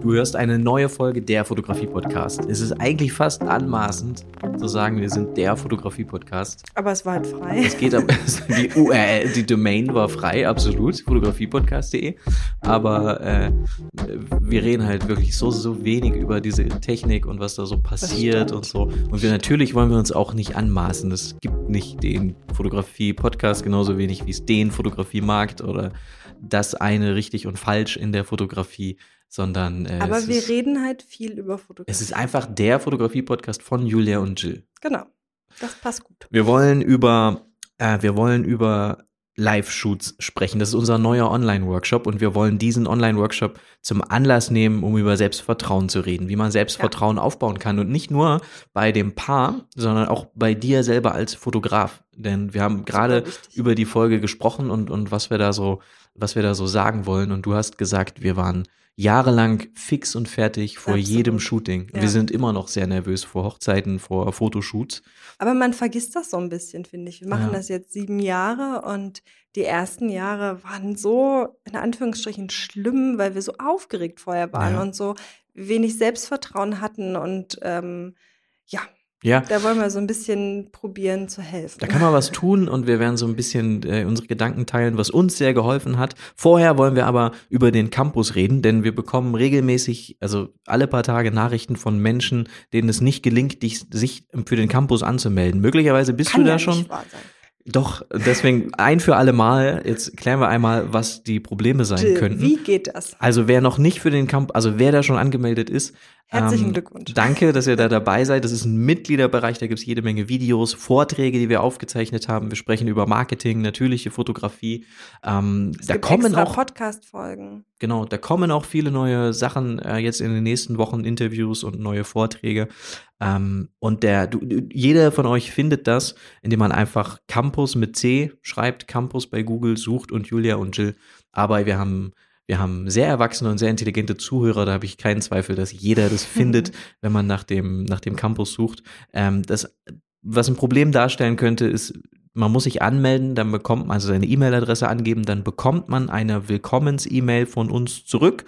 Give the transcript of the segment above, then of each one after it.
Du hörst eine neue Folge der Fotografie-Podcast. Es ist eigentlich fast anmaßend zu sagen, wir sind der Fotografie-Podcast. Aber es war halt frei. Es geht aber, die URL, die Domain war frei, absolut, fotografiepodcast.de. Aber äh, wir reden halt wirklich so, so wenig über diese Technik und was da so passiert und so. Und wir natürlich wollen wir uns auch nicht anmaßen. Es gibt nicht den Fotografie-Podcast genauso wenig wie es den Fotografie-Markt oder das eine richtig und falsch in der Fotografie sondern äh, Aber wir ist, reden halt viel über Fotografie. Es ist einfach der Fotografie-Podcast von Julia und Jill. Genau. Das passt gut. Wir wollen über, äh, wir wollen über Live-Shoots sprechen. Das ist unser neuer Online-Workshop und wir wollen diesen Online-Workshop zum Anlass nehmen, um über Selbstvertrauen zu reden, wie man Selbstvertrauen ja. aufbauen kann und nicht nur bei dem Paar, sondern auch bei dir selber als Fotograf. Denn wir haben gerade über die Folge gesprochen und, und was wir da so, was wir da so sagen wollen und du hast gesagt, wir waren jahrelang fix und fertig vor Absolut. jedem Shooting. Ja. Wir sind immer noch sehr nervös vor Hochzeiten, vor Fotoshoots. Aber man vergisst das so ein bisschen, finde ich. Wir machen ja. das jetzt sieben Jahre und die ersten Jahre waren so in Anführungsstrichen schlimm, weil wir so aufgeregt vorher waren ja. und so wenig Selbstvertrauen hatten und ähm, ja, ja. Da wollen wir so ein bisschen probieren zu helfen. Da kann man was tun und wir werden so ein bisschen äh, unsere Gedanken teilen, was uns sehr geholfen hat. Vorher wollen wir aber über den Campus reden, denn wir bekommen regelmäßig, also alle paar Tage Nachrichten von Menschen, denen es nicht gelingt, dich, sich für den Campus anzumelden. Möglicherweise bist kann du da ja schon. Wahr sein. Doch, deswegen ein für alle Mal, jetzt klären wir einmal, was die Probleme sein Jill, könnten. Wie geht das? Also wer noch nicht für den Campus, also wer da schon angemeldet ist, Herzlichen ähm, Glückwunsch. Danke, dass ihr da dabei seid. Das ist ein Mitgliederbereich, da gibt es jede Menge Videos, Vorträge, die wir aufgezeichnet haben. Wir sprechen über Marketing, natürliche Fotografie. Ähm, es da gibt kommen auch Podcast-Folgen. Genau, da kommen auch viele neue Sachen äh, jetzt in den nächsten Wochen, Interviews und neue Vorträge. Ähm, und der, du, jeder von euch findet das, indem man einfach Campus mit C schreibt, Campus bei Google sucht und Julia und Jill. Aber wir haben wir haben sehr erwachsene und sehr intelligente Zuhörer, da habe ich keinen Zweifel, dass jeder das findet, wenn man nach dem, nach dem Campus sucht. Ähm, das, was ein Problem darstellen könnte, ist, man muss sich anmelden, dann bekommt man also seine E-Mail-Adresse angeben, dann bekommt man eine Willkommens-E-Mail von uns zurück.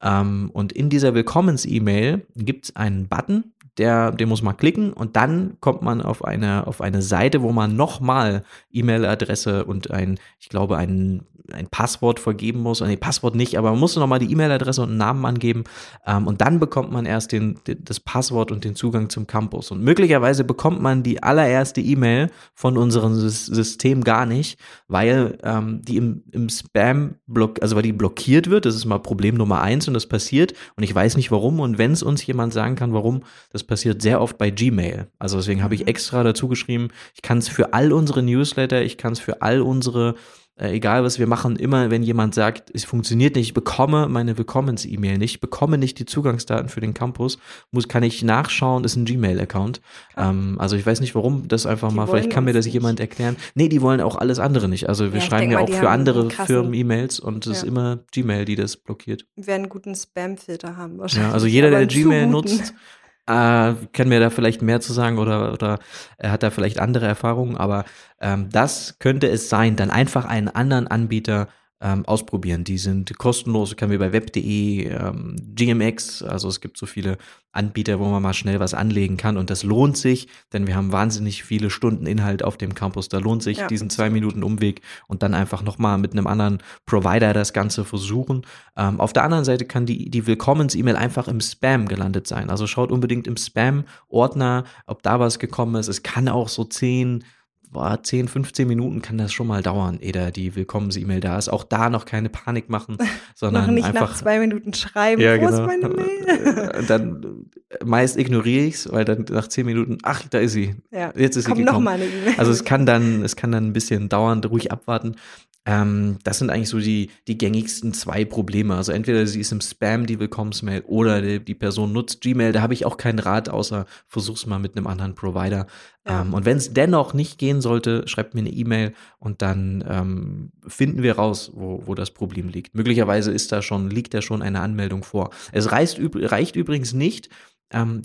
Ähm, und in dieser Willkommens-E-Mail gibt es einen Button, der, den muss man klicken und dann kommt man auf eine, auf eine Seite, wo man nochmal E-Mail-Adresse und ein, ich glaube, einen ein Passwort vergeben muss. Nee, Passwort nicht, aber man muss nochmal die E-Mail-Adresse und einen Namen angeben. Ähm, und dann bekommt man erst den, das Passwort und den Zugang zum Campus. Und möglicherweise bekommt man die allererste E-Mail von unserem System gar nicht, weil ähm, die im, im Spam block, also weil die blockiert wird. Das ist mal Problem Nummer eins und das passiert. Und ich weiß nicht warum. Und wenn es uns jemand sagen kann, warum, das passiert sehr oft bei Gmail. Also deswegen habe ich mhm. extra dazu geschrieben, ich kann es für all unsere Newsletter, ich kann es für all unsere äh, egal was wir machen, immer wenn jemand sagt, es funktioniert nicht, ich bekomme meine Willkommens-E-Mail nicht, bekomme nicht die Zugangsdaten für den Campus, muss, kann ich nachschauen, ist ein Gmail-Account. Ähm, also ich weiß nicht warum, das einfach die mal, vielleicht kann mir das nicht. jemand erklären. Nee, die wollen auch alles andere nicht. Also wir ja, schreiben ja auch für andere Firmen E-Mails und es ja. ist immer Gmail, die das blockiert. Wir werden einen guten Spam-Filter haben wahrscheinlich. Ja, also jeder, der Gmail nutzt, äh, kann mir da vielleicht mehr zu sagen oder, oder er hat da vielleicht andere Erfahrungen, aber ähm, das könnte es sein, dann einfach einen anderen Anbieter ähm, ausprobieren. Die sind kostenlos, können wir bei web.de, ähm, GMX, also es gibt so viele Anbieter, wo man mal schnell was anlegen kann und das lohnt sich, denn wir haben wahnsinnig viele Stunden Inhalt auf dem Campus. Da lohnt sich ja. diesen zwei Minuten Umweg und dann einfach nochmal mit einem anderen Provider das Ganze versuchen. Ähm, auf der anderen Seite kann die, die Willkommens-E-Mail einfach im Spam gelandet sein. Also schaut unbedingt im Spam-Ordner, ob da was gekommen ist. Es kann auch so zehn boah, 10, 15 Minuten kann das schon mal dauern, ehe da die Willkommens-E-Mail da ist. Auch da noch keine Panik machen, sondern noch nicht einfach nach zwei Minuten schreiben, ja, wo genau. ist meine Mail? dann meist ignoriere ich es, weil dann nach zehn Minuten, ach, da ist sie. Ja. Jetzt ist Komm sie gekommen. Noch mal eine E-Mail. Also es kann dann, es kann dann ein bisschen dauern, ruhig abwarten. Ähm, das sind eigentlich so die, die gängigsten zwei Probleme. Also entweder sie ist im Spam, die Willkommensmail, oder die, die Person nutzt Gmail. Da habe ich auch keinen Rat, außer versuch's mal mit einem anderen Provider. Ja. Ähm, und wenn es dennoch nicht gehen sollte, schreibt mir eine E-Mail und dann ähm, finden wir raus, wo, wo das Problem liegt. Möglicherweise ist da schon, liegt da schon eine Anmeldung vor. Es reicht, reicht übrigens nicht,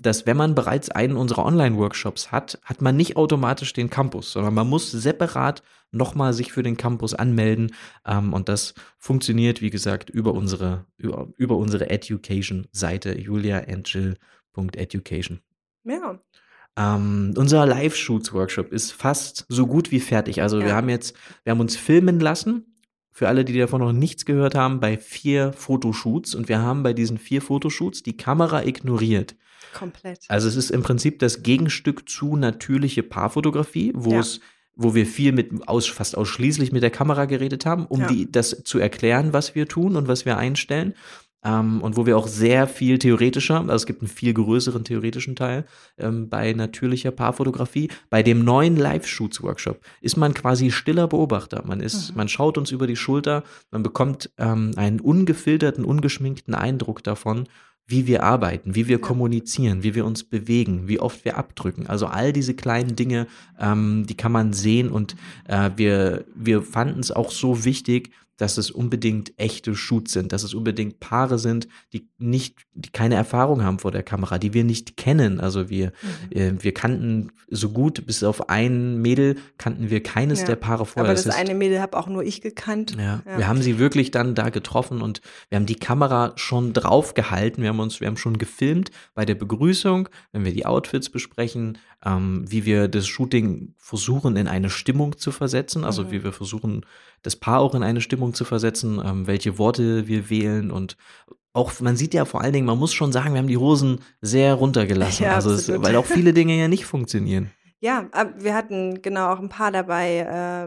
dass wenn man bereits einen unserer Online-Workshops hat, hat man nicht automatisch den Campus, sondern man muss separat nochmal sich für den Campus anmelden. Ähm, und das funktioniert, wie gesagt, über unsere, über, über unsere Education-Seite juliaandjill.education. Ja. Ähm, unser Live-Shoots-Workshop ist fast so gut wie fertig. Also ja. wir haben jetzt, wir haben uns filmen lassen. Für alle, die davon noch nichts gehört haben, bei vier Fotoshoots. Und wir haben bei diesen vier Fotoshoots die Kamera ignoriert. Komplett. Also es ist im Prinzip das Gegenstück zu natürliche Paarfotografie, wo ja. es wo wir viel mit aus, fast ausschließlich mit der Kamera geredet haben, um ja. die, das zu erklären, was wir tun und was wir einstellen. Ähm, und wo wir auch sehr viel theoretischer, also es gibt einen viel größeren theoretischen Teil ähm, bei natürlicher Paarfotografie. Bei dem neuen Live-Shoots-Workshop ist man quasi stiller Beobachter. Man ist, mhm. man schaut uns über die Schulter, man bekommt ähm, einen ungefilterten, ungeschminkten Eindruck davon, wie wir arbeiten, wie wir kommunizieren, wie wir uns bewegen, wie oft wir abdrücken. Also all diese kleinen Dinge, ähm, die kann man sehen und äh, wir, wir fanden es auch so wichtig, dass es unbedingt echte Shoots sind, dass es unbedingt Paare sind, die nicht, die keine Erfahrung haben vor der Kamera, die wir nicht kennen. Also wir, mhm. äh, wir kannten so gut, bis auf ein Mädel kannten wir keines ja. der Paare vorher. Aber das, das eine Mädel habe auch nur ich gekannt. Ja, ja, wir haben sie wirklich dann da getroffen und wir haben die Kamera schon drauf gehalten. Wir haben uns, wir haben schon gefilmt bei der Begrüßung, wenn wir die Outfits besprechen, ähm, wie wir das Shooting versuchen in eine Stimmung zu versetzen, also mhm. wie wir versuchen das Paar auch in eine Stimmung zu versetzen, ähm, welche Worte wir wählen und auch, man sieht ja vor allen Dingen, man muss schon sagen, wir haben die Hosen sehr runtergelassen, ja, also es, weil auch viele Dinge ja nicht funktionieren. Ja, wir hatten genau auch ein paar dabei,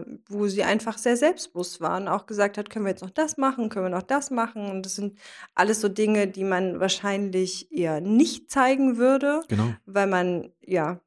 äh, wo sie einfach sehr selbstbewusst waren, auch gesagt hat, können wir jetzt noch das machen, können wir noch das machen. Und das sind alles so Dinge, die man wahrscheinlich eher nicht zeigen würde, genau. weil man ja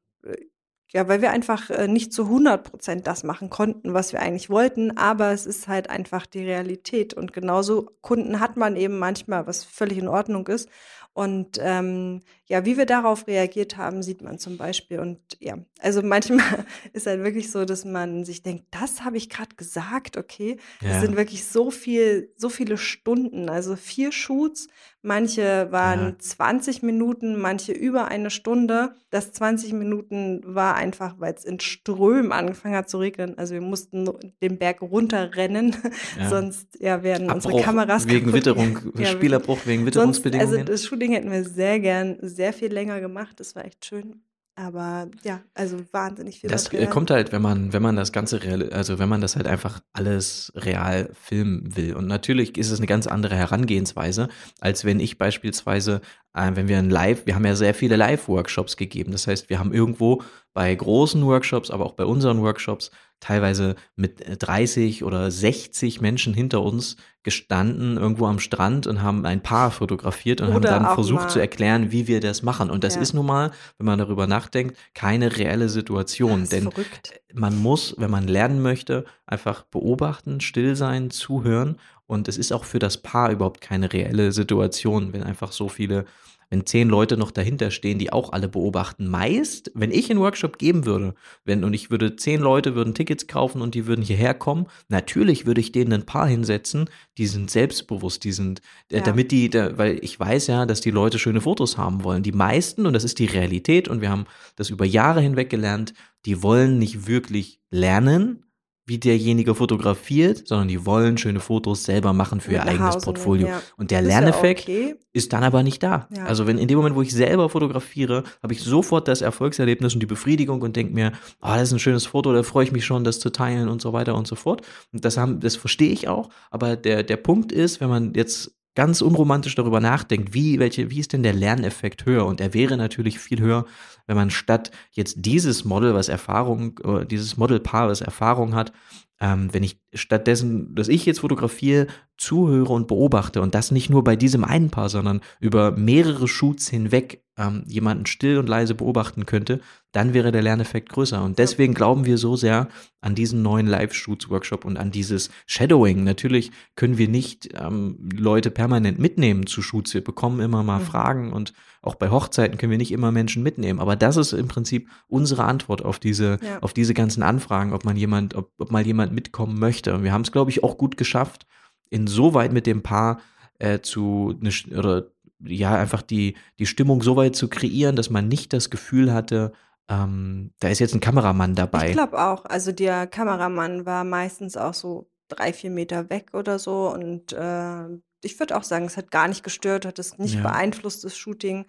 ja, weil wir einfach äh, nicht zu 100 Prozent das machen konnten, was wir eigentlich wollten, aber es ist halt einfach die Realität. Und genauso Kunden hat man eben manchmal, was völlig in Ordnung ist. Und ähm, ja, wie wir darauf reagiert haben, sieht man zum Beispiel. Und ja, also manchmal ist halt wirklich so, dass man sich denkt, das habe ich gerade gesagt, okay. Ja. Das sind wirklich so viel, so viele Stunden. Also vier Shoots, manche waren ja. 20 Minuten, manche über eine Stunde. Das 20 Minuten war einfach, weil es in Strömen angefangen hat zu regnen. Also wir mussten den Berg runterrennen, ja. sonst ja, werden Abbruch unsere Kameras wegen Witterung, Spielabbruch wegen Witterungsbedingungen. Sonst, also das Shooting hätten wir sehr gern, sehr viel länger gemacht. Das war echt schön. Aber ja, also wahnsinnig viel. Das Material. kommt halt, wenn man, wenn man das Ganze real, also wenn man das halt einfach alles real filmen will. Und natürlich ist es eine ganz andere Herangehensweise, als wenn ich beispielsweise, äh, wenn wir ein Live, wir haben ja sehr viele Live-Workshops gegeben. Das heißt, wir haben irgendwo bei großen Workshops, aber auch bei unseren Workshops teilweise mit 30 oder 60 Menschen hinter uns gestanden, irgendwo am Strand und haben ein Paar fotografiert und oder haben dann versucht zu erklären, wie wir das machen. Und das ja. ist nun mal, wenn man darüber nachdenkt, keine reelle Situation. Denn verrückt. man muss, wenn man lernen möchte, einfach beobachten, still sein, zuhören. Und es ist auch für das Paar überhaupt keine reelle Situation, wenn einfach so viele wenn zehn Leute noch dahinter stehen, die auch alle beobachten. Meist, wenn ich einen Workshop geben würde, wenn und ich würde zehn Leute würden Tickets kaufen und die würden hierher kommen, natürlich würde ich denen ein paar hinsetzen, die sind selbstbewusst, die sind, äh, ja. damit die, da, weil ich weiß ja, dass die Leute schöne Fotos haben wollen. Die meisten, und das ist die Realität, und wir haben das über Jahre hinweg gelernt, die wollen nicht wirklich lernen, wie derjenige fotografiert, sondern die wollen schöne Fotos selber machen für ihr eigenes Hause Portfolio. Ja. Und der Lerneffekt ja okay. ist dann aber nicht da. Ja. Also wenn in dem Moment, wo ich selber fotografiere, habe ich sofort das Erfolgserlebnis und die Befriedigung und denke mir, oh, das ist ein schönes Foto, da freue ich mich schon, das zu teilen und so weiter und so fort. Und das haben, das verstehe ich auch. Aber der, der Punkt ist, wenn man jetzt ganz unromantisch darüber nachdenkt, wie, welche, wie ist denn der Lerneffekt höher? Und er wäre natürlich viel höher, wenn man statt jetzt dieses Model, was Erfahrung, dieses Modelpaar, was Erfahrung hat, ähm, wenn ich stattdessen, dass ich jetzt fotografiere, zuhöre und beobachte und das nicht nur bei diesem einen Paar, sondern über mehrere Shoots hinweg ähm, jemanden still und leise beobachten könnte, dann wäre der Lerneffekt größer. Und deswegen glauben wir so sehr an diesen neuen Live-Shoots-Workshop und an dieses Shadowing. Natürlich können wir nicht ähm, Leute permanent mitnehmen zu Shoots. Wir bekommen immer mal mhm. Fragen und auch bei Hochzeiten können wir nicht immer Menschen mitnehmen. Aber das ist im Prinzip unsere Antwort auf diese, ja. auf diese ganzen Anfragen, ob man jemand, ob, ob mal jemand mitkommen möchte. Und wir haben es, glaube ich, auch gut geschafft, insoweit mit dem Paar äh, zu ne, oder ja, einfach die, die Stimmung so weit zu kreieren, dass man nicht das Gefühl hatte, ähm, da ist jetzt ein Kameramann dabei. Ich glaube auch. Also der Kameramann war meistens auch so drei, vier Meter weg oder so. Und äh, ich würde auch sagen, es hat gar nicht gestört, hat es nicht ja. beeinflusst, das Shooting.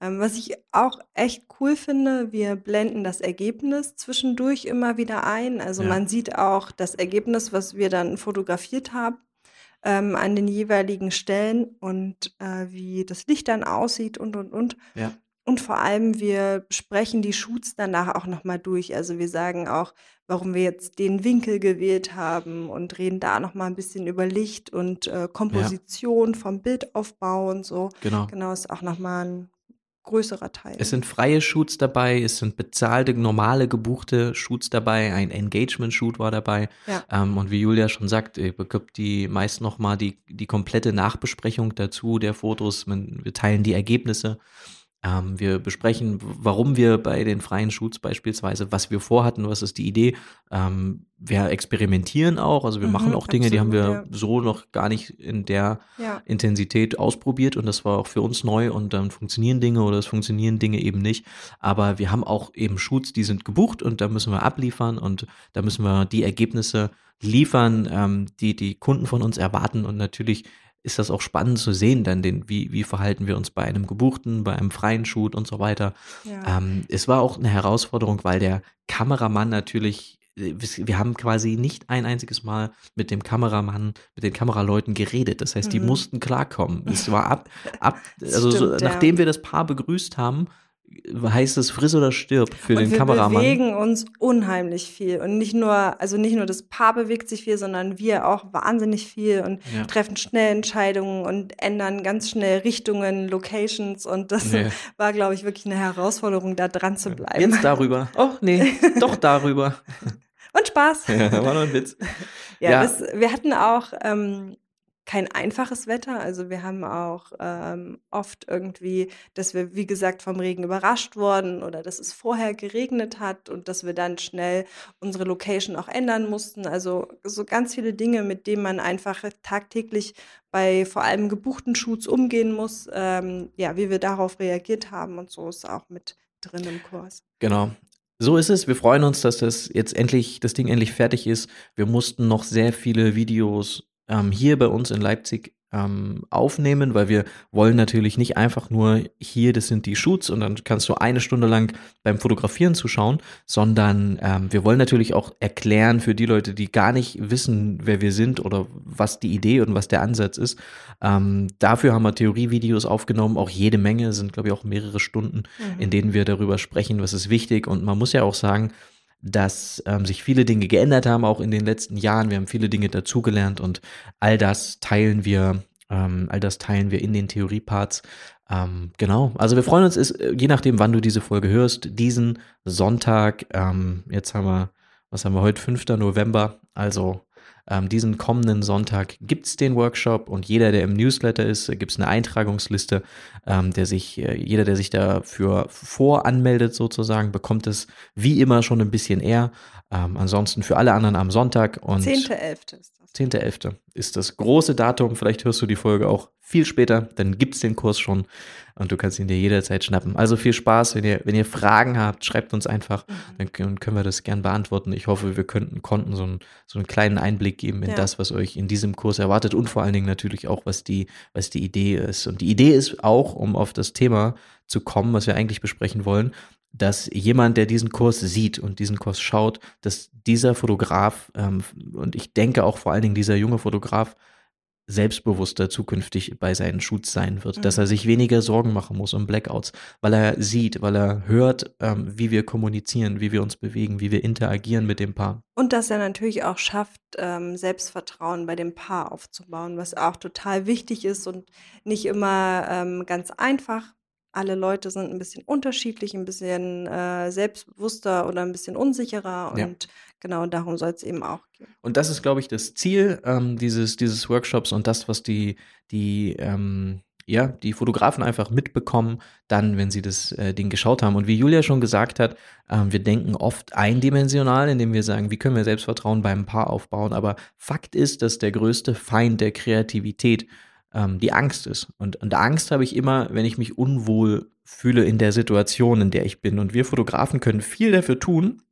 Ähm, was ich auch echt cool finde, wir blenden das Ergebnis zwischendurch immer wieder ein. Also ja. man sieht auch das Ergebnis, was wir dann fotografiert haben. Ähm, an den jeweiligen Stellen und äh, wie das Licht dann aussieht und und und. Ja. Und vor allem, wir sprechen die Shoots danach auch nochmal durch. Also wir sagen auch, warum wir jetzt den Winkel gewählt haben und reden da nochmal ein bisschen über Licht und äh, Komposition ja. vom Bildaufbau und so. Genau. Genau, ist auch nochmal ein größerer Teil. Es sind freie Shoots dabei, es sind bezahlte, normale, gebuchte Shoots dabei, ein Engagement-Shoot war dabei. Ja. Ähm, und wie Julia schon sagt, ihr bekommt die meist nochmal die, die komplette Nachbesprechung dazu der Fotos. Wir teilen die Ergebnisse. Ähm, wir besprechen, warum wir bei den freien Shoots beispielsweise, was wir vorhatten, was ist die Idee. Ähm, wir experimentieren auch, also wir mhm, machen auch Dinge, absolut, die haben wir ja. so noch gar nicht in der ja. Intensität ausprobiert und das war auch für uns neu und dann funktionieren Dinge oder es funktionieren Dinge eben nicht. Aber wir haben auch eben Shoots, die sind gebucht und da müssen wir abliefern und da müssen wir die Ergebnisse liefern, ähm, die die Kunden von uns erwarten und natürlich ist das auch spannend zu sehen, dann den, wie, wie verhalten wir uns bei einem gebuchten, bei einem freien Shoot und so weiter. Ja. Ähm, es war auch eine Herausforderung, weil der Kameramann natürlich, äh, wir haben quasi nicht ein einziges Mal mit dem Kameramann, mit den Kameraleuten geredet. Das heißt, mhm. die mussten klarkommen. Es war ab, ab also Stimmt, so, nachdem wir das Paar begrüßt haben, heißt es friss oder stirb für und den wir Kameramann. Wir bewegen uns unheimlich viel und nicht nur, also nicht nur das Paar bewegt sich viel, sondern wir auch wahnsinnig viel und ja. treffen schnell Entscheidungen und ändern ganz schnell Richtungen, Locations und das nee. war, glaube ich, wirklich eine Herausforderung, da dran zu bleiben. Jetzt darüber. Oh, nee, doch darüber. Und Spaß. Ja, war nur ein Witz. Ja, ja. Das, wir hatten auch ähm, kein einfaches Wetter. Also wir haben auch ähm, oft irgendwie, dass wir, wie gesagt, vom Regen überrascht wurden oder dass es vorher geregnet hat und dass wir dann schnell unsere Location auch ändern mussten. Also so ganz viele Dinge, mit denen man einfach tagtäglich bei vor allem gebuchten Shoots umgehen muss. Ähm, ja, wie wir darauf reagiert haben und so ist auch mit drin im Kurs. Genau. So ist es. Wir freuen uns, dass das jetzt endlich, das Ding endlich fertig ist. Wir mussten noch sehr viele Videos ähm, hier bei uns in Leipzig ähm, aufnehmen, weil wir wollen natürlich nicht einfach nur hier, das sind die Shoots und dann kannst du eine Stunde lang beim Fotografieren zuschauen, sondern ähm, wir wollen natürlich auch erklären für die Leute, die gar nicht wissen, wer wir sind oder was die Idee und was der Ansatz ist. Ähm, dafür haben wir Theorievideos aufgenommen, auch jede Menge, sind glaube ich auch mehrere Stunden, mhm. in denen wir darüber sprechen, was ist wichtig und man muss ja auch sagen, dass ähm, sich viele Dinge geändert haben, auch in den letzten Jahren. Wir haben viele Dinge dazugelernt und all das teilen wir, ähm, all das teilen wir in den Theorieparts. Ähm, genau. Also wir freuen uns, ist, äh, je nachdem, wann du diese Folge hörst, diesen Sonntag, ähm, jetzt haben wir, was haben wir heute, 5. November, also ähm, diesen kommenden Sonntag gibt es den Workshop und jeder, der im Newsletter ist, gibt es eine Eintragungsliste, ähm, der sich, äh, jeder, der sich dafür voranmeldet sozusagen, bekommt es wie immer schon ein bisschen eher. Ähm, ansonsten für alle anderen am Sonntag und 10.11. ist das. 10.11. ist das große Datum. Vielleicht hörst du die Folge auch viel später, dann gibt es den Kurs schon und du kannst ihn dir jederzeit schnappen. Also viel Spaß, wenn ihr, wenn ihr Fragen habt, schreibt uns einfach, mhm. dann können wir das gern beantworten. Ich hoffe, wir könnten, konnten so, einen, so einen kleinen Einblick geben in ja. das, was euch in diesem Kurs erwartet und vor allen Dingen natürlich auch, was die, was die Idee ist. Und die Idee ist auch, um auf das Thema zu kommen, was wir eigentlich besprechen wollen, dass jemand, der diesen Kurs sieht und diesen Kurs schaut, dass dieser Fotograf ähm, und ich denke auch vor allen Dingen dieser junge Fotograf selbstbewusster zukünftig bei seinen Shoots sein wird, mhm. dass er sich weniger Sorgen machen muss um Blackouts, weil er sieht, weil er hört, ähm, wie wir kommunizieren, wie wir uns bewegen, wie wir interagieren mit dem Paar. Und dass er natürlich auch schafft, ähm, Selbstvertrauen bei dem Paar aufzubauen, was auch total wichtig ist und nicht immer ähm, ganz einfach alle Leute sind ein bisschen unterschiedlich, ein bisschen äh, selbstbewusster oder ein bisschen unsicherer und ja. Genau darum soll es eben auch gehen. Und das ist, glaube ich, das Ziel ähm, dieses, dieses Workshops und das, was die, die, ähm, ja, die Fotografen einfach mitbekommen, dann, wenn sie das äh, Ding geschaut haben. Und wie Julia schon gesagt hat, ähm, wir denken oft eindimensional, indem wir sagen, wie können wir Selbstvertrauen beim Paar aufbauen. Aber Fakt ist, dass der größte Feind der Kreativität ähm, die Angst ist. Und, und Angst habe ich immer, wenn ich mich unwohl fühle in der Situation, in der ich bin. Und wir Fotografen können viel dafür tun,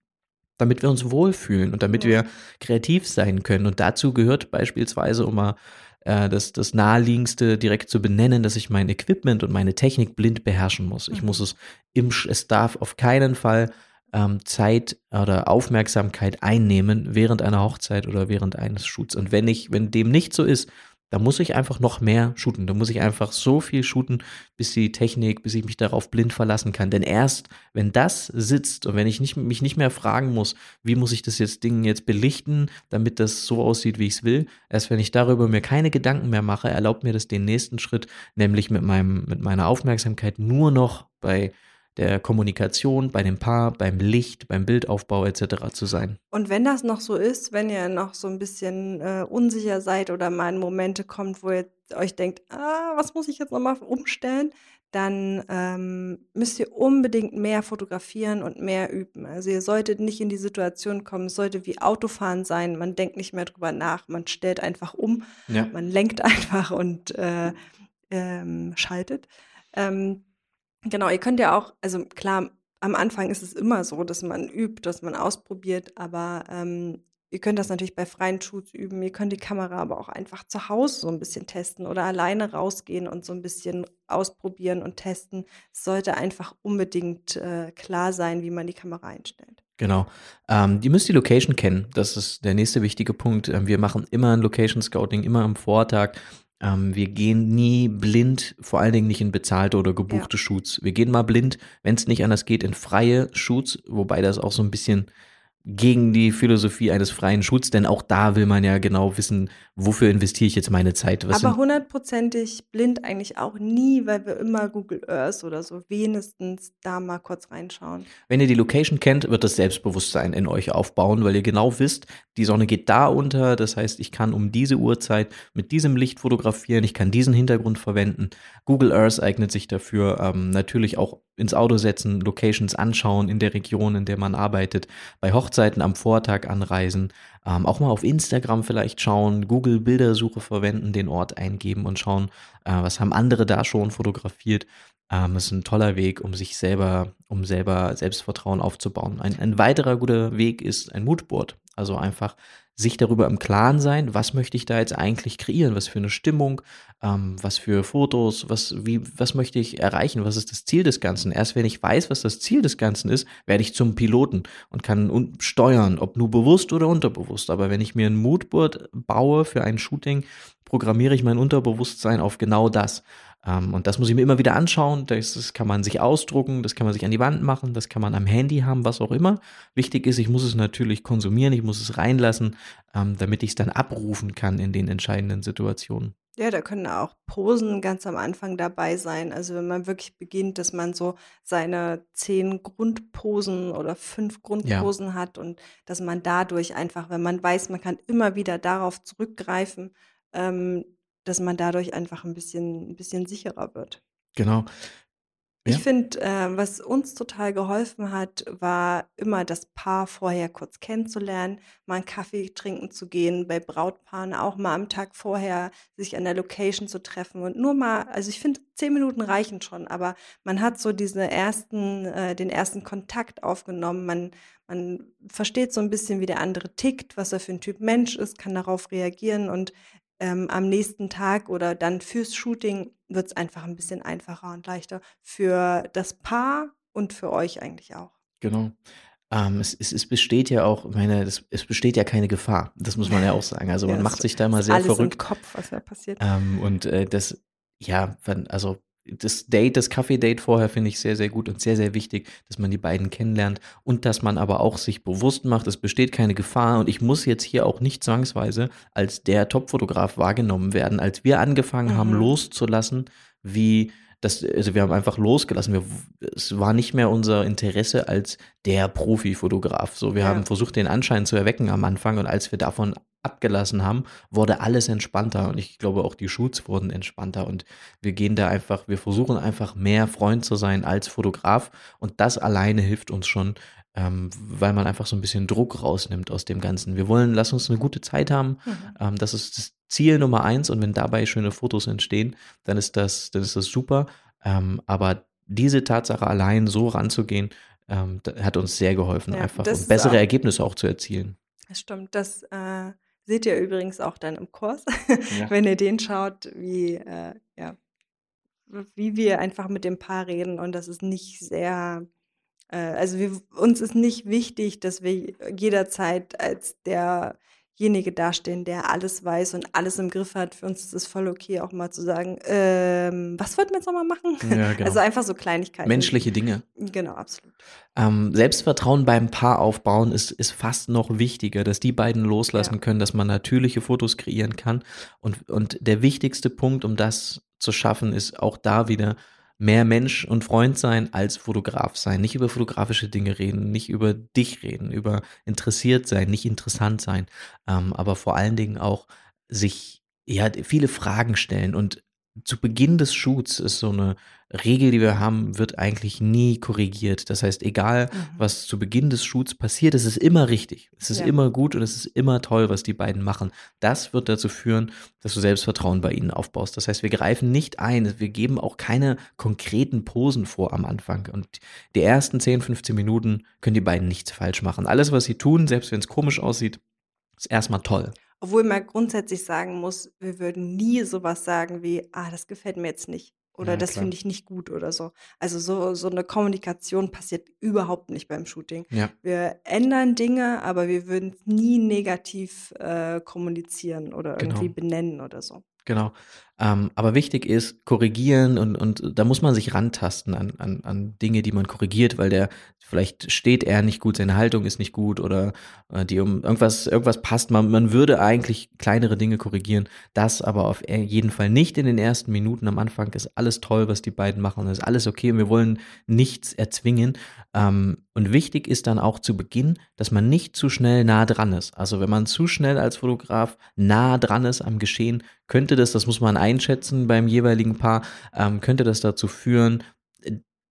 damit wir uns wohlfühlen und damit ja. wir kreativ sein können. Und dazu gehört beispielsweise, um mal äh, das, das naheliegendste direkt zu benennen, dass ich mein Equipment und meine Technik blind beherrschen muss. Ich mhm. muss es im, es darf auf keinen Fall ähm, Zeit oder Aufmerksamkeit einnehmen während einer Hochzeit oder während eines Shoots. Und wenn ich, wenn dem nicht so ist, da muss ich einfach noch mehr shooten. Da muss ich einfach so viel shooten, bis die Technik, bis ich mich darauf blind verlassen kann. Denn erst, wenn das sitzt und wenn ich nicht, mich nicht mehr fragen muss, wie muss ich das jetzt Ding jetzt belichten, damit das so aussieht, wie ich es will, erst wenn ich darüber mir keine Gedanken mehr mache, erlaubt mir das den nächsten Schritt, nämlich mit meinem, mit meiner Aufmerksamkeit nur noch bei der Kommunikation, bei dem Paar, beim Licht, beim Bildaufbau etc. zu sein. Und wenn das noch so ist, wenn ihr noch so ein bisschen äh, unsicher seid oder mal in Momente kommt, wo ihr euch denkt, ah, was muss ich jetzt nochmal umstellen, dann ähm, müsst ihr unbedingt mehr fotografieren und mehr üben. Also ihr solltet nicht in die Situation kommen, es sollte wie Autofahren sein, man denkt nicht mehr drüber nach, man stellt einfach um, ja. man lenkt einfach und äh, ähm, schaltet. Ähm, Genau, ihr könnt ja auch also klar, am Anfang ist es immer so, dass man übt, dass man ausprobiert, aber, ähm, ihr könnt das natürlich bei freien Shoots üben. Ihr könnt die Kamera aber auch einfach zu Hause so ein bisschen testen oder alleine rausgehen und so ein bisschen ausprobieren und testen. Es sollte einfach unbedingt, äh, klar sein, wie man die Kamera einstellt. Genau. Ähm, ihr müsst die Location kennen. Das ist der nächste wichtige Punkt. Ähm, wir machen immer ein Location Scouting, immer am Vortag. Ähm, wir gehen nie blind, vor allen Dingen nicht in bezahlte oder gebuchte ja. Shoots. Wir gehen mal blind, wenn es nicht anders geht, in freie Shoots, wobei das auch so ein bisschen gegen die Philosophie eines freien Shoots, denn auch da will man ja genau wissen, wofür investiere ich jetzt meine Zeit. Was Aber hundertprozentig blind eigentlich auch nie, weil wir immer Google Earth oder so wenigstens da mal kurz reinschauen. Wenn ihr die Location kennt, wird das Selbstbewusstsein in euch aufbauen, weil ihr genau wisst, die Sonne geht da unter, das heißt, ich kann um diese Uhrzeit mit diesem Licht fotografieren, ich kann diesen Hintergrund verwenden. Google Earth eignet sich dafür, ähm, natürlich auch ins Auto setzen, Locations anschauen in der Region, in der man arbeitet, bei Hochzeiten am Vortag anreisen, ähm, auch mal auf Instagram vielleicht schauen, Google Bildersuche verwenden, den Ort eingeben und schauen, äh, was haben andere da schon fotografiert. Ähm, ist ein toller Weg, um sich selber, um selber Selbstvertrauen aufzubauen. Ein, ein weiterer guter Weg ist ein Moodboard. Also einfach sich darüber im Klaren sein, was möchte ich da jetzt eigentlich kreieren, was für eine Stimmung, ähm, was für Fotos, was, wie, was möchte ich erreichen, was ist das Ziel des Ganzen. Erst wenn ich weiß, was das Ziel des Ganzen ist, werde ich zum Piloten und kann steuern, ob nur bewusst oder unterbewusst. Aber wenn ich mir ein Moodboard baue für ein Shooting, programmiere ich mein Unterbewusstsein auf genau das. Ähm, und das muss ich mir immer wieder anschauen. Das, das, kann man sich ausdrucken, das kann man sich an die Wand machen, das kann man am Handy haben, was auch immer. Wichtig ist, ich muss es natürlich konsumieren, ich muss es reinlassen, ähm, damit ich es dann abrufen kann in den entscheidenden Situationen. Ja, da können auch Posen ganz am Anfang dabei sein. Also wenn man wirklich beginnt, dass man so seine zehn Grundposen oder fünf Grundposen ja. hat und dass man dadurch einfach, wenn man weiß, man kann immer wieder darauf zurückgreifen, ähm, dass man dadurch einfach ein bisschen, ein bisschen sicherer wird. Genau. Ich finde, äh, was uns total geholfen hat, war immer das Paar vorher kurz kennenzulernen, mal einen Kaffee trinken zu gehen, bei Brautpaaren auch mal am Tag vorher sich an der Location zu treffen und nur mal, also ich finde, zehn Minuten reichen schon, aber man hat so diese ersten, äh, den ersten Kontakt aufgenommen, man, man versteht so ein bisschen, wie der andere tickt, was er für ein Typ Mensch ist, kann darauf reagieren und ähm, am nächsten Tag oder dann fürs Shooting wird es einfach ein bisschen einfacher und leichter für das Paar und für euch eigentlich auch. Genau. Ähm, es, es, es, besteht ja auch, meine, das, es besteht ja keine Gefahr. Das muss man ja auch sagen. Also ja, man macht sich da immer sehr alles verrückt. Im Kopf, was da passiert. Ähm, und äh, das, ja, also das Date, das Kaffee-Date vorher finde ich sehr, sehr gut und sehr, sehr wichtig, dass man die beiden kennenlernt und dass man aber auch sich bewusst macht, es besteht keine Gefahr und ich muss jetzt hier auch nicht zwangsweise als der Top-Fotograf wahrgenommen werden. Als wir angefangen mhm. haben loszulassen, wie das, also wir haben einfach losgelassen. Wir, es war nicht mehr unser Interesse als der Profi-Fotograf. So, wir ja. haben versucht, den Anschein zu erwecken am Anfang und als wir davon abgelassen haben, wurde alles entspannter und ich glaube auch die Shoots wurden entspannter und wir gehen da einfach, wir versuchen einfach mehr Freund zu sein als Fotograf und das alleine hilft uns schon, ähm, weil man einfach so ein bisschen Druck rausnimmt aus dem Ganzen. Wir wollen, lass uns eine gute Zeit haben, mhm. ähm, das ist das Ziel Nummer eins und wenn dabei schöne Fotos entstehen, dann ist das, dann ist das super, ähm, aber diese Tatsache allein so ranzugehen, ähm, hat uns sehr geholfen, ja, einfach und bessere auch, Ergebnisse auch zu erzielen. Das stimmt. Das äh, seht ihr übrigens auch dann im Kurs, ja. wenn ihr den schaut, wie, äh, ja, wie wir einfach mit dem Paar reden. Und das ist nicht sehr, äh, also wir, uns ist nicht wichtig, dass wir jederzeit als der derjenige dastehen, der alles weiß und alles im Griff hat. Für uns ist es voll okay, auch mal zu sagen, ähm, was wollten wir jetzt nochmal machen? Ja, genau. Also einfach so Kleinigkeiten. Menschliche Dinge. Genau, absolut. Ähm, Selbstvertrauen beim Paar aufbauen ist, ist fast noch wichtiger, dass die beiden loslassen ja. können, dass man natürliche Fotos kreieren kann. Und, und der wichtigste Punkt, um das zu schaffen, ist auch da wieder mehr Mensch und Freund sein als Fotograf sein. Nicht über fotografische Dinge reden, nicht über dich reden, über interessiert sein, nicht interessant sein, ähm, aber vor allen Dingen auch sich ja viele Fragen stellen und zu Beginn des Shoots ist so eine Regel, die wir haben, wird eigentlich nie korrigiert. Das heißt, egal mhm. was zu Beginn des Shoots passiert, es ist immer richtig. Es ist ja. immer gut und es ist immer toll, was die beiden machen. Das wird dazu führen, dass du Selbstvertrauen bei ihnen aufbaust. Das heißt, wir greifen nicht ein. Wir geben auch keine konkreten Posen vor am Anfang. Und die ersten 10, 15 Minuten können die beiden nichts falsch machen. Alles, was sie tun, selbst wenn es komisch aussieht, ist erstmal toll. Obwohl man grundsätzlich sagen muss, wir würden nie sowas sagen wie, ah, das gefällt mir jetzt nicht oder Ja, das finde ich nicht gut oder so. Also so, so eine Kommunikation passiert überhaupt nicht beim Shooting. Ja. Wir ändern Dinge, aber wir würden es nie negativ äh, kommunizieren oder irgendwie Genau. benennen oder so. Genau. Ähm, aber wichtig ist, korrigieren und, und da muss man sich rantasten an, an, an Dinge, die man korrigiert, weil der vielleicht steht er nicht gut, seine Haltung ist nicht gut oder äh, die um irgendwas, irgendwas passt. Man, man würde eigentlich kleinere Dinge korrigieren, das aber auf e, jeden Fall nicht in den ersten Minuten. Am Anfang ist alles toll, was die beiden machen, ist alles okay und wir wollen nichts erzwingen. Ähm, und wichtig ist dann auch zu Beginn, dass man nicht zu schnell nah dran ist. Also wenn man zu schnell als Fotograf nah dran ist am Geschehen, könnte das, das muss man einschätzen beim jeweiligen Paar, ähm, könnte das dazu führen,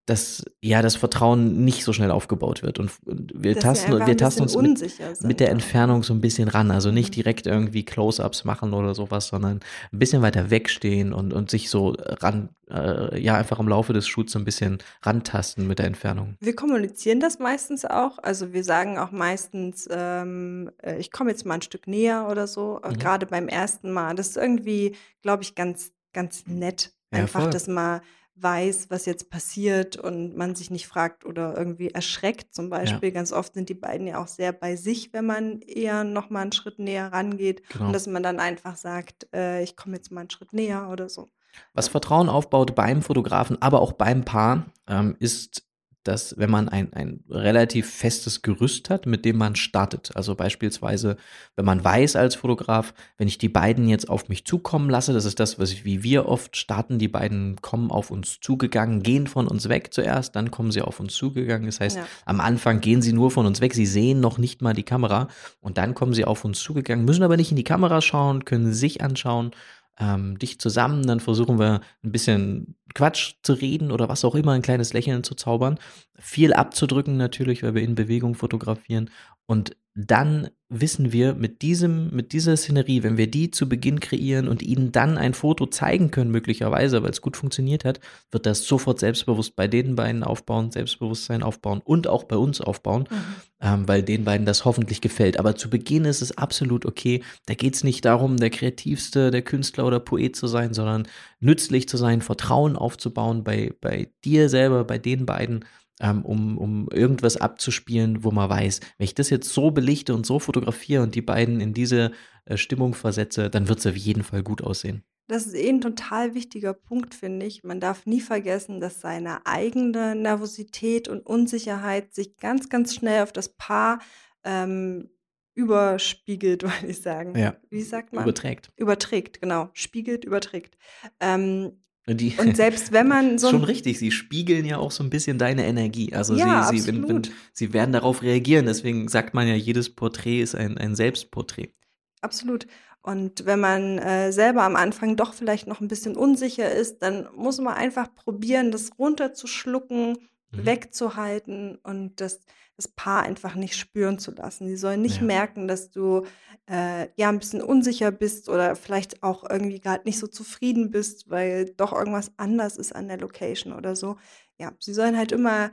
dass ja das Vertrauen nicht so schnell aufgebaut wird und, wir dass tasten wir tasten uns mit, mit, der Entfernung so ein bisschen ran, also nicht mhm. direkt irgendwie Close-ups machen oder sowas, sondern ein bisschen weiter wegstehen und und sich so ran äh, ja einfach im Laufe des Shoots so ein bisschen rantasten mit der Entfernung. Wir kommunizieren das meistens auch, also wir sagen auch meistens, ähm, äh, ich komme jetzt mal ein Stück näher oder so, mhm. gerade beim ersten Mal. Das ist irgendwie, glaube ich, ganz ganz nett, einfach ja, das mal weiß, was jetzt passiert und man sich nicht fragt oder irgendwie erschreckt zum Beispiel. Ja. Ganz oft sind die beiden ja auch sehr bei sich, wenn man eher noch mal einen Schritt näher rangeht genau. und dass man dann einfach sagt, äh, ich komme jetzt mal einen Schritt näher oder so. Was Vertrauen aufbaut beim Fotografen, aber auch beim Paar, ähm, ist dass wenn man ein, ein relativ festes Gerüst hat, mit dem man startet, also beispielsweise, wenn man weiß als Fotograf, wenn ich die beiden jetzt auf mich zukommen lasse, das ist das, was ich, wie wir oft starten, die beiden kommen auf uns zugegangen, gehen von uns weg zuerst, dann kommen sie auf uns zugegangen. Das heißt, ja. am Anfang gehen sie nur von uns weg, sie sehen noch nicht mal die Kamera und dann kommen sie auf uns zugegangen, müssen aber nicht in die Kamera schauen, können sich anschauen ähm, dich zusammen, dann versuchen wir ein bisschen Quatsch zu reden oder was auch immer, ein kleines Lächeln zu zaubern, viel abzudrücken natürlich, weil wir in Bewegung fotografieren und dann wissen wir mit diesem, mit dieser Szenerie, wenn wir die zu Beginn kreieren und ihnen dann ein Foto zeigen können, möglicherweise, weil es gut funktioniert hat, wird das sofort selbstbewusst bei den beiden aufbauen, Selbstbewusstsein aufbauen und auch bei uns aufbauen, mhm. ähm, weil den beiden das hoffentlich gefällt. Aber zu Beginn ist es absolut okay. Da geht es nicht darum, der kreativste, der Künstler oder Poet zu sein, sondern nützlich zu sein, Vertrauen aufzubauen bei, bei dir selber, bei den beiden ähm, um, um irgendwas abzuspielen, wo man weiß, wenn ich das jetzt so belichte und so fotografiere und die beiden in diese äh, Stimmung versetze, dann wird es auf jeden Fall gut aussehen. Das ist eh ein total wichtiger Punkt, finde ich. Man darf nie vergessen, dass seine eigene Nervosität und Unsicherheit sich ganz, ganz schnell auf das Paar ähm, überspiegelt, würde ich sagen. Ja. Wie sagt man? Überträgt. Überträgt, genau. Spiegelt, überträgt. Ähm, die, und selbst wenn man so. Schon richtig, sie spiegeln ja auch so ein bisschen deine Energie. Also ja, sie, sie, wenn, wenn, sie werden darauf reagieren. Deswegen sagt man ja, jedes Porträt ist ein, ein Selbstporträt. absolut. Und wenn man äh, selber am Anfang doch vielleicht noch ein bisschen unsicher ist, dann muss man einfach probieren, das runterzuschlucken, mhm. wegzuhalten und das, das Paar einfach nicht spüren zu lassen. Sie sollen nicht ja. merken, dass du äh, ja ein bisschen unsicher bist oder vielleicht auch irgendwie gerade nicht so zufrieden bist, weil doch irgendwas anders ist an der Location oder so. Ja, sie sollen halt immer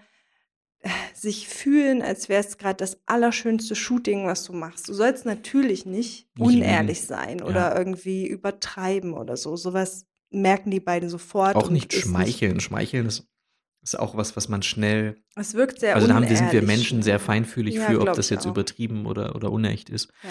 sich fühlen, als wäre es gerade das allerschönste Shooting, was du machst. Du sollst natürlich nicht unehrlich sein oder ja. irgendwie übertreiben oder so. Sowas merken die beiden sofort. Auch nicht schmeicheln. Nicht schmeicheln ist, ist auch was, was man schnell. Es wirkt sehr Also da haben, sind wir Menschen sehr feinfühlig ja, für, ob das jetzt auch. übertrieben oder, oder unecht ist. Ja.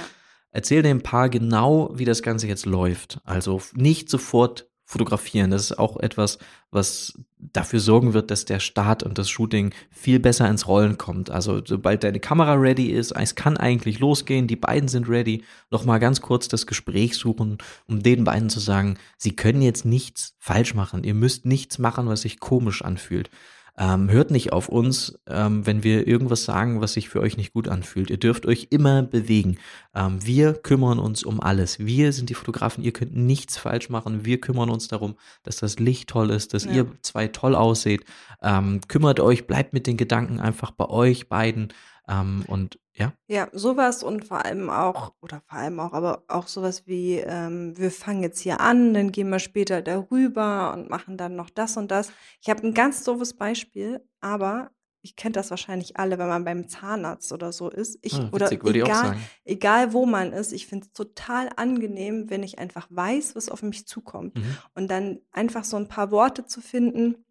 Erzähl dem Paar genau, wie das Ganze jetzt läuft. Also nicht sofort fotografieren. Das ist auch etwas, was dafür sorgen wird, dass der Start und das Shooting viel besser ins Rollen kommt. Also sobald deine Kamera ready ist, es kann eigentlich losgehen, die beiden sind ready, nochmal ganz kurz das Gespräch suchen, um den beiden zu sagen, sie können jetzt nichts falsch machen, ihr müsst nichts machen, was sich komisch anfühlt. Ähm, hört nicht auf uns, ähm, wenn wir irgendwas sagen, was sich für euch nicht gut anfühlt. Ihr dürft euch immer bewegen. Ähm, wir kümmern uns um alles. Wir sind die Fotografen. Ihr könnt nichts falsch machen. Wir kümmern uns darum, dass das Licht toll ist, dass ja. ihr zwei toll ausseht. Ähm, kümmert euch, bleibt mit den Gedanken einfach bei euch beiden. Ähm, und ja. Ja, sowas und vor allem auch, oder vor allem auch, aber auch sowas wie, ähm, wir fangen jetzt hier an, dann gehen wir später darüber und machen dann noch das und das. Ich habe ein ganz doofes Beispiel, aber ich kenne das wahrscheinlich alle, wenn man beim Zahnarzt oder so ist. Ich, ah, oder witzig, auch egal, sagen. egal wo man ist, ich finde es total angenehm, wenn ich einfach weiß, was auf mich zukommt. Mhm. Und dann einfach so ein paar Worte zu finden,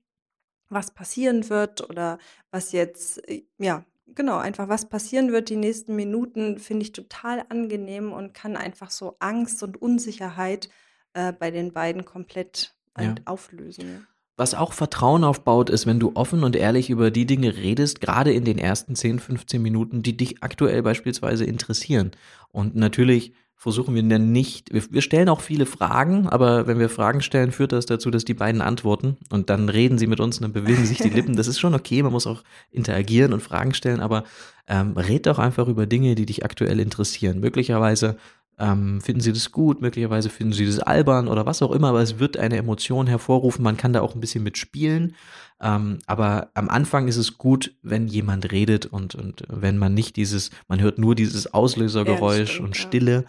was passieren wird oder was jetzt, äh, ja, genau, einfach was passieren wird die nächsten Minuten, finde ich total angenehm und kann einfach so Angst und Unsicherheit äh, bei den beiden komplett Ja. auflösen. Was auch Vertrauen aufbaut, ist, wenn du offen und ehrlich über die Dinge redest, gerade in den ersten 10, 15 Minuten, die dich aktuell beispielsweise interessieren. Und natürlich versuchen wir dann nicht, wir, wir, stellen auch viele Fragen, aber wenn wir Fragen stellen, führt das dazu, dass die beiden antworten und dann reden sie mit uns und dann bewegen sich die Lippen. Das ist schon okay, man muss auch interagieren und Fragen stellen, aber ähm, red doch einfach über Dinge, die dich aktuell interessieren. Möglicherweise ähm, finden sie das gut, möglicherweise finden sie das albern oder was auch immer, aber es wird eine Emotion hervorrufen. Man kann da auch ein bisschen mitspielen. Ähm, aber am Anfang ist es gut, wenn jemand redet und, und wenn man nicht dieses, man hört nur dieses Auslösergeräusch ja, und Stille.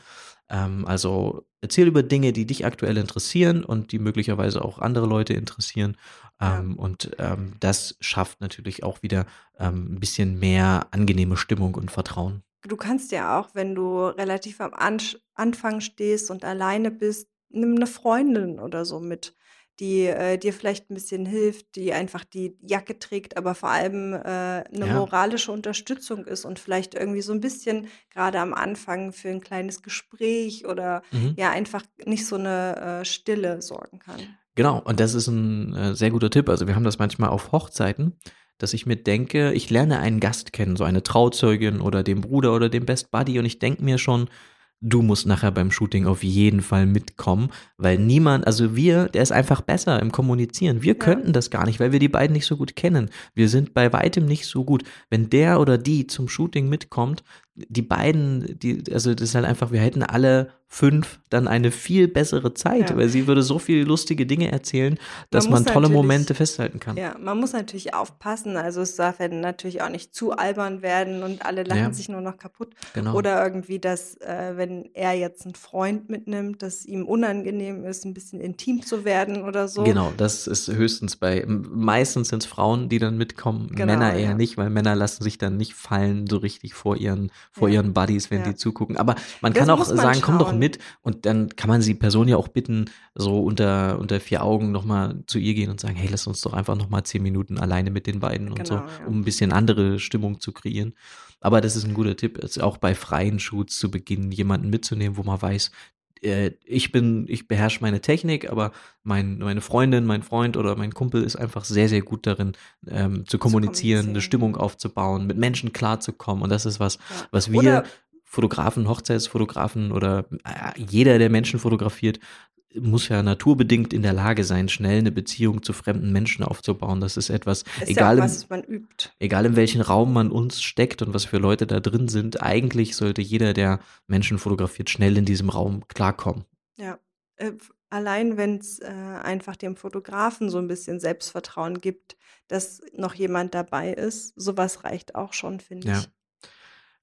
Ja. Ähm, also erzähl über Dinge, die dich aktuell interessieren und die möglicherweise auch andere Leute interessieren. Ja. Ähm, und ähm, das schafft natürlich auch wieder ähm, ein bisschen mehr angenehme Stimmung und Vertrauen. Du kannst ja auch, wenn du relativ am An Anfang stehst und alleine bist, nimm eine Freundin oder so mit die äh, dir vielleicht ein bisschen hilft, die einfach die Jacke trägt, aber vor allem äh, 'ne Ja. moralische Unterstützung ist und vielleicht irgendwie so ein bisschen gerade am Anfang für ein kleines Gespräch oder Mhm. ja, einfach nicht so eine äh, Stille sorgen kann. Genau, und das ist ein äh, sehr guter Tipp. Also, wir haben das manchmal auf Hochzeiten, dass ich mir denke, ich lerne einen Gast kennen, so eine Trauzeugin oder den Bruder oder den Best Buddy und ich denke mir schon du musst nachher beim Shooting auf jeden Fall mitkommen, weil niemand, also wir, der ist einfach besser im Kommunizieren. Wir ja. könnten das gar nicht, weil wir die beiden nicht so gut kennen. Wir sind bei weitem nicht so gut. Wenn der oder die zum Shooting mitkommt, die beiden, die, also das ist halt einfach, wir hätten alle fünf dann eine viel bessere Zeit, ja. weil sie würde so viele lustige Dinge erzählen, dass man, man tolle Momente festhalten kann. Ja, man muss natürlich aufpassen. Also es darf ja natürlich auch nicht zu albern werden und alle lachen ja. sich nur noch kaputt. Genau. Oder irgendwie, dass, äh, wenn er jetzt einen Freund mitnimmt, dass ihm unangenehm ist, ein bisschen intim zu werden oder so. Genau, das ist höchstens bei, meistens sind es Frauen, die dann mitkommen, genau, Männer eher ja. nicht, weil Männer lassen sich dann nicht fallen so richtig vor ihren vor ja. ihren Buddies, wenn ja. die zugucken. Aber man das kann auch man sagen, schauen. komm doch mit und dann kann man die Person ja auch bitten, so unter, unter vier Augen nochmal zu ihr gehen und sagen, hey, lass uns doch einfach nochmal zehn Minuten alleine mit den beiden genau, und so, ja. um ein bisschen andere Stimmung zu kreieren. Aber das ist ein guter Tipp, auch bei freien Shoots zu beginnen, jemanden mitzunehmen, wo man weiß, ich bin, ich beherrsche meine Technik, aber mein, meine Freundin, mein Freund oder mein Kumpel ist einfach sehr, sehr gut darin, ähm, zu, kommunizieren, zu kommunizieren, eine Stimmung aufzubauen, mit Menschen klarzukommen. Und das ist was, ja. was wir oder Fotografen, Hochzeitsfotografen oder äh, jeder, der Menschen fotografiert, muss ja naturbedingt in der Lage sein, schnell eine Beziehung zu fremden Menschen aufzubauen. Das ist etwas, ist egal, ja was, man übt. egal in welchen Raum man uns steckt und was für Leute da drin sind, eigentlich sollte jeder, der Menschen fotografiert, schnell in diesem Raum klarkommen. Ja, äh, allein wenn es äh, einfach dem Fotografen so ein bisschen Selbstvertrauen gibt, dass noch jemand dabei ist, sowas reicht auch schon, finde Ja. ich.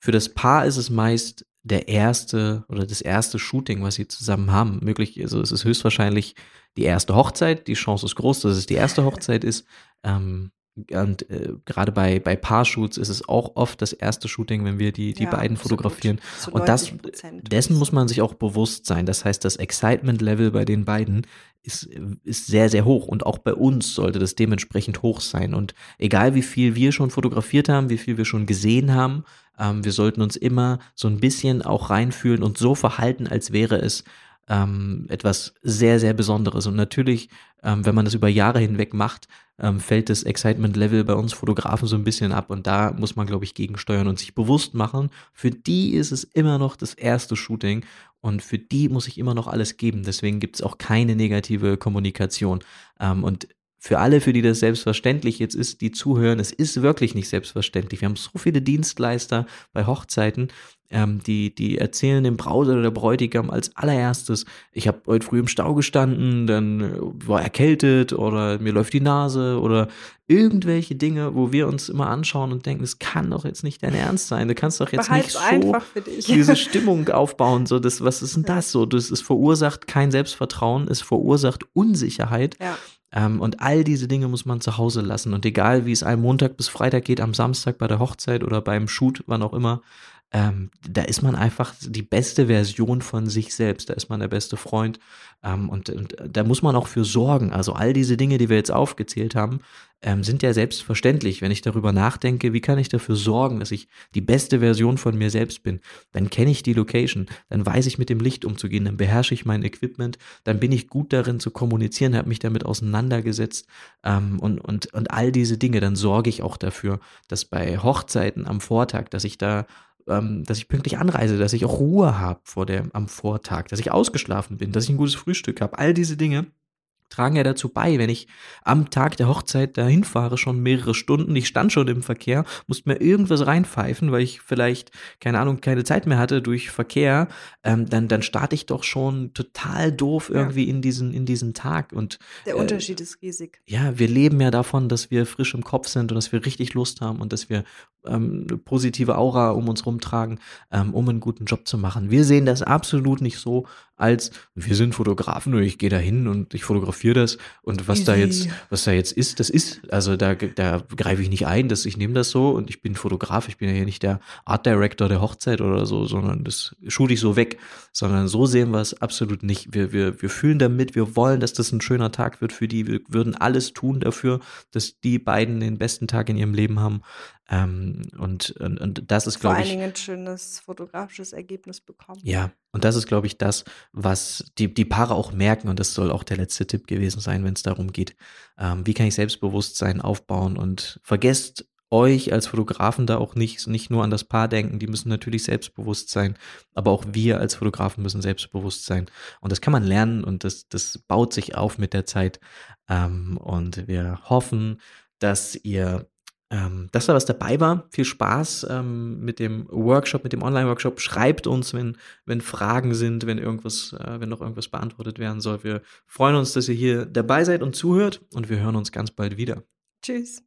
Für das Paar ist es meist der erste oder das erste Shooting, was sie zusammen haben. Möglich, also es ist höchstwahrscheinlich die erste Hochzeit. Die Chance ist groß, dass es die erste Hochzeit ist. Ähm, und äh, gerade bei, bei Paar-Shoots ist es auch oft das erste Shooting, wenn wir die, die Ja, beiden absolut. fotografieren. Zu Und das, 90%, dessen muss man sich auch bewusst sein. Das heißt, das Excitement-Level bei den beiden ist, ist sehr, sehr hoch. Und auch bei uns sollte das dementsprechend hoch sein. Und egal wie viel wir schon fotografiert haben, wie viel wir schon gesehen haben, ähm, wir sollten uns immer so ein bisschen auch reinfühlen und so verhalten, als wäre es ähm, etwas sehr, sehr Besonderes. Und natürlich, ähm, wenn man das über Jahre hinweg macht, ähm, fällt das Excitement-Level bei uns Fotografen so ein bisschen ab. Und da muss man, glaube ich, gegensteuern und sich bewusst machen, für die ist es immer noch das erste Shooting und für die muss ich immer noch alles geben. Deswegen gibt es auch keine negative Kommunikation. Ähm, und für alle, für die das selbstverständlich jetzt ist, die zuhören, es ist wirklich nicht selbstverständlich. Wir haben so viele Dienstleister bei Hochzeiten, ähm, die, die erzählen dem Braut oder der Bräutigam als allererstes, ich habe heute früh im Stau gestanden, dann äh, war erkältet oder mir läuft die Nase oder irgendwelche Dinge, wo wir uns immer anschauen und denken, das kann doch jetzt nicht dein Ernst sein. Du kannst doch jetzt Behalt's nicht so einfach für dich. diese Stimmung aufbauen. So, das, was ist denn das so? Das es verursacht kein Selbstvertrauen, es verursacht Unsicherheit. Ja. Ähm, und all diese Dinge muss man zu Hause lassen. Und egal, wie es einem Montag bis Freitag geht, am Samstag bei der Hochzeit oder beim Shoot, wann auch immer, ähm, da ist man einfach die beste Version von sich selbst. Da ist man der beste Freund. Ähm, und, und da muss man auch für sorgen. Also all diese Dinge, die wir jetzt aufgezählt haben, ähm, sind ja selbstverständlich. Wenn ich darüber nachdenke, wie kann ich dafür sorgen, dass ich die beste Version von mir selbst bin, dann kenne ich die Location, dann weiß ich mit dem Licht umzugehen, dann beherrsche ich mein Equipment, dann bin ich gut darin zu kommunizieren, habe mich damit auseinandergesetzt ähm, und, und, und all diese Dinge, dann sorge ich auch dafür, dass bei Hochzeiten am Vortag, dass ich da ähm, dass ich pünktlich anreise, dass ich auch Ruhe habe vor am Vortag, dass ich ausgeschlafen bin, dass ich ein gutes Frühstück habe. All diese Dinge tragen ja dazu bei, wenn ich am Tag der Hochzeit dahin fahre, schon mehrere Stunden, ich stand schon im Verkehr, musste mir irgendwas reinpfeifen, weil ich vielleicht, keine Ahnung, keine Zeit mehr hatte durch Verkehr, ähm, dann, dann starte ich doch schon total doof irgendwie in, diesen, in diesen Tag. Und Der äh, Unterschied ist riesig. ja, wir leben ja davon, dass wir frisch im Kopf sind und dass wir richtig Lust haben und dass wir ähm, eine positive Aura um uns rumtragen, ähm, um einen guten Job zu machen. Wir sehen das absolut nicht so, als wir sind Fotografen und ich gehe da hin und ich fotografiere das und was da jetzt, was da jetzt ist, das ist. Also da, da greife ich nicht ein, dass ich nehme das so und ich bin Fotograf, ich bin ja hier nicht der Art Director der Hochzeit oder so, sondern das shoote ich so weg, sondern so sehen wir es absolut nicht. Wir, wir, wir fühlen damit, wir wollen, dass das ein schöner Tag wird für die, wir würden alles tun dafür, dass die beiden den besten Tag in ihrem Leben haben. Ähm, und, und, und das ist, Vor glaube allen ich, Dingen ein schönes fotografisches Ergebnis bekommen. ja, und das ist, glaube ich, das, was die, die Paare auch merken. Und das soll auch der letzte Tipp gewesen sein, wenn es darum geht, ähm, wie kann ich Selbstbewusstsein aufbauen und vergesst euch als Fotografen da auch nicht, nicht nur an das Paar denken, die müssen natürlich selbstbewusst sein, aber auch wir als Fotografen müssen selbstbewusst sein. Und das kann man lernen und das, das baut sich auf mit der Zeit. Ähm, und wir hoffen, dass ihr ähm, dass da was dabei war. Viel Spaß ähm, mit dem Workshop, mit dem Online-Workshop. Schreibt uns, wenn, wenn Fragen sind, wenn irgendwas, äh, wenn noch irgendwas beantwortet werden soll. Wir freuen uns, dass ihr hier dabei seid und zuhört und wir hören uns ganz bald wieder. Tschüss.